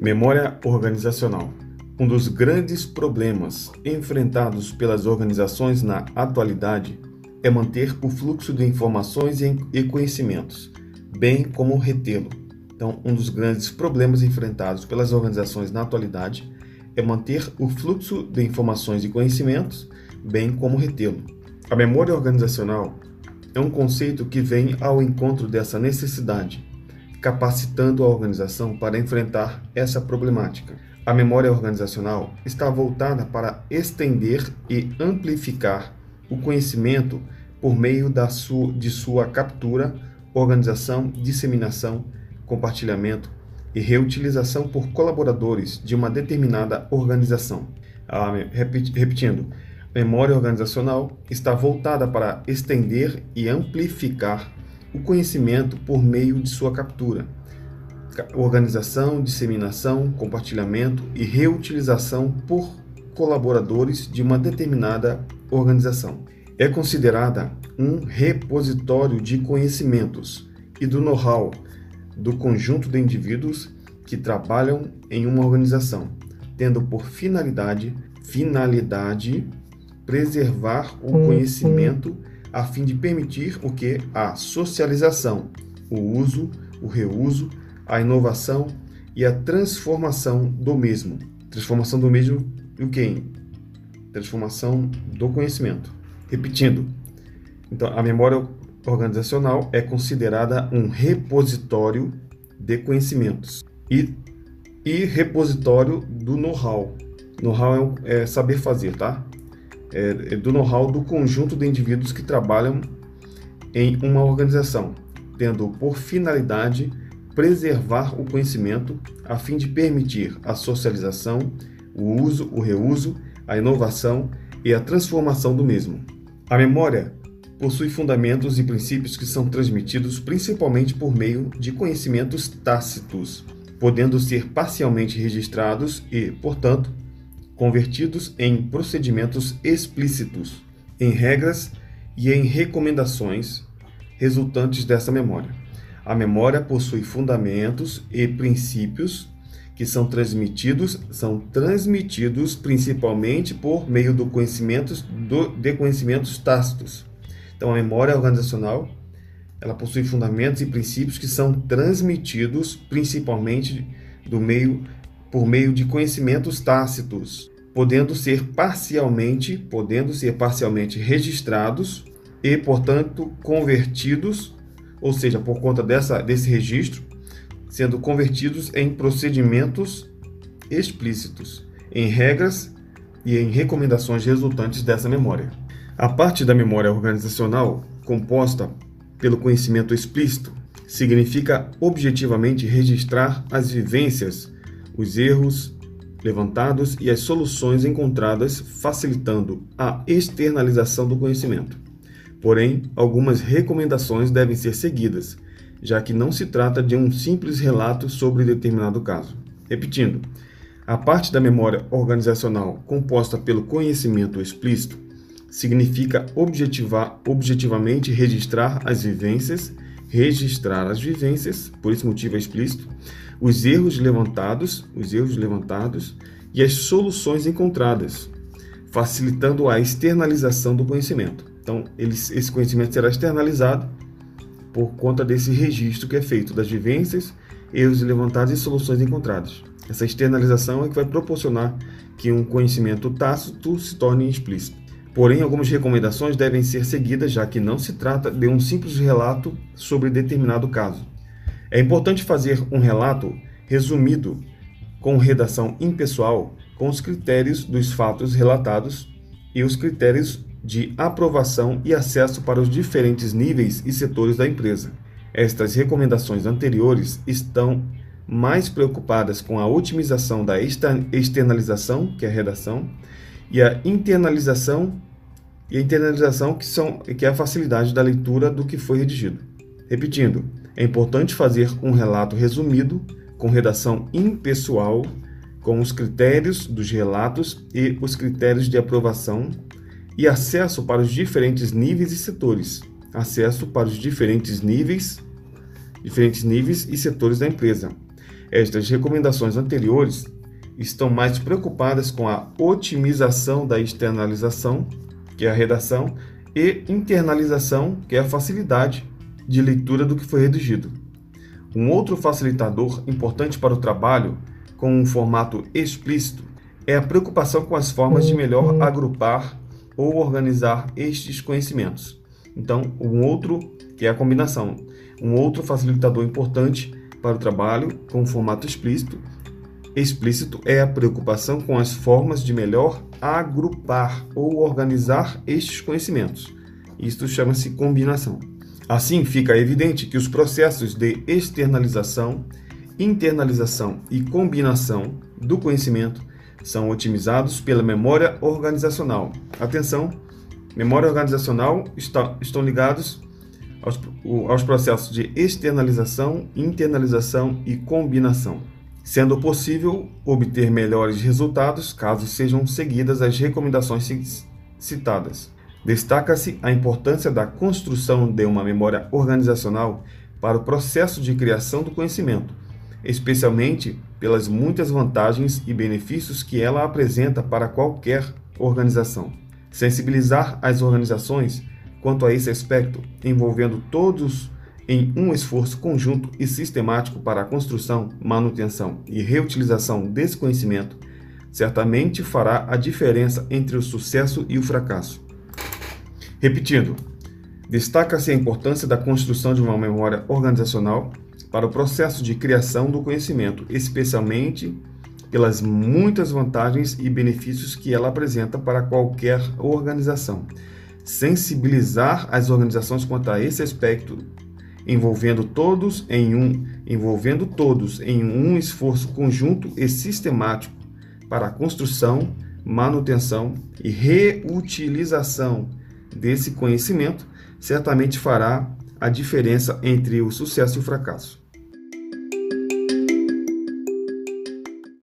Memória organizacional. Um dos grandes problemas enfrentados pelas organizações na atualidade é manter o fluxo de informações e conhecimentos, bem como retê-lo. Então, um dos grandes problemas enfrentados pelas organizações na atualidade é manter o fluxo de informações e conhecimentos, bem como retê-lo. A memória organizacional é um conceito que vem ao encontro dessa necessidade capacitando a organização para enfrentar essa problemática. A memória organizacional está voltada para estender e amplificar o conhecimento por meio da sua, de sua captura, organização, disseminação, compartilhamento e reutilização por colaboradores de uma determinada organização. Ah, repetindo, a memória organizacional está voltada para estender e amplificar o conhecimento por meio de sua captura, organização, disseminação, compartilhamento e reutilização por colaboradores de uma determinada organização. É considerada um repositório de conhecimentos e do know-how do conjunto de indivíduos que trabalham em uma organização, tendo por finalidade finalidade preservar o conhecimento a fim de permitir o que? A socialização, o uso, o reuso, a inovação e a transformação do mesmo. Transformação do mesmo o que? Transformação do conhecimento. Repetindo, então a memória organizacional é considerada um repositório de conhecimentos e, e repositório do know-how. Know-how é, é saber fazer, tá? É, é do know-how do conjunto de indivíduos que trabalham em uma organização, tendo por finalidade preservar o conhecimento a fim de permitir a socialização, o uso, o reuso, a inovação e a transformação do mesmo. A memória possui fundamentos e princípios que são transmitidos principalmente por meio de conhecimentos tácitos, podendo ser parcialmente registrados e, portanto, convertidos em procedimentos explícitos, em regras e em recomendações resultantes dessa memória. A memória possui fundamentos e princípios que são transmitidos, são transmitidos principalmente por meio do conhecimentos do, de conhecimentos tácitos. Então, a memória organizacional ela possui fundamentos e princípios que são transmitidos principalmente do meio por meio de conhecimentos tácitos, podendo ser parcialmente, podendo ser parcialmente registrados e, portanto, convertidos, ou seja, por conta dessa, desse registro, sendo convertidos em procedimentos explícitos, em regras e em recomendações resultantes dessa memória. A parte da memória organizacional, composta pelo conhecimento explícito, significa objetivamente registrar as vivências os erros levantados e as soluções encontradas, facilitando a externalização do conhecimento. Porém, algumas recomendações devem ser seguidas, já que não se trata de um simples relato sobre determinado caso. Repetindo, a parte da memória organizacional composta pelo conhecimento explícito significa objetivar, objetivamente registrar as vivências, registrar as vivências, por esse motivo é explícito, os erros levantados, os erros levantados e as soluções encontradas, facilitando a externalização do conhecimento. Então, esse conhecimento será externalizado por conta desse registro que é feito das vivências, erros levantados e soluções encontradas. Essa externalização é que vai proporcionar que um conhecimento tácito se torne explícito. Porém, algumas recomendações devem ser seguidas, já que não se trata de um simples relato sobre determinado caso. É importante fazer um relato resumido, com redação impessoal, com os critérios dos fatos relatados e os critérios de aprovação e acesso para os diferentes níveis e setores da empresa. Estas recomendações anteriores estão mais preocupadas com a otimização da externalização, que é a redação, e a internalização e a internalização que são que é a facilidade da leitura do que foi redigido. Repetindo, é importante fazer um relato resumido, com redação impessoal, com os critérios dos relatos e os critérios de aprovação e acesso para os diferentes níveis e setores. Acesso para os diferentes níveis, diferentes níveis e setores da empresa. Estas recomendações anteriores estão mais preocupadas com a otimização da externalização, que é a redação, e internalização, que é a facilidade de leitura do que foi redigido. Um outro facilitador importante para o trabalho com um formato explícito é a preocupação com as formas de melhor agrupar ou organizar estes conhecimentos. Então, um outro, que é a combinação, um outro facilitador importante para o trabalho com formato explícito, explícito é a preocupação com as formas de melhor agrupar ou organizar estes conhecimentos. Isto chama-se combinação. Assim, fica evidente que os processos de externalização, internalização e combinação do conhecimento são otimizados pela memória organizacional. Atenção, memória organizacional está, estão ligados aos, aos processos de externalização, internalização e combinação, sendo possível obter melhores resultados caso sejam seguidas as recomendações citadas. Destaca-se a importância da construção de uma memória organizacional para o processo de criação do conhecimento, especialmente pelas muitas vantagens e benefícios que ela apresenta para qualquer organização. Sensibilizar as organizações quanto a esse aspecto, envolvendo todos em um esforço conjunto e sistemático para a construção, manutenção e reutilização desse conhecimento, certamente fará a diferença entre o sucesso e o fracasso. Repetindo, destaca-se a importância da construção de uma memória organizacional para o processo de criação do conhecimento, especialmente pelas muitas vantagens e benefícios que ela apresenta para qualquer organização. Sensibilizar as organizações quanto a esse aspecto, envolvendo todos em um, envolvendo todos em um esforço conjunto e sistemático para a construção, manutenção e reutilização desse conhecimento, certamente fará a diferença entre o sucesso e o fracasso.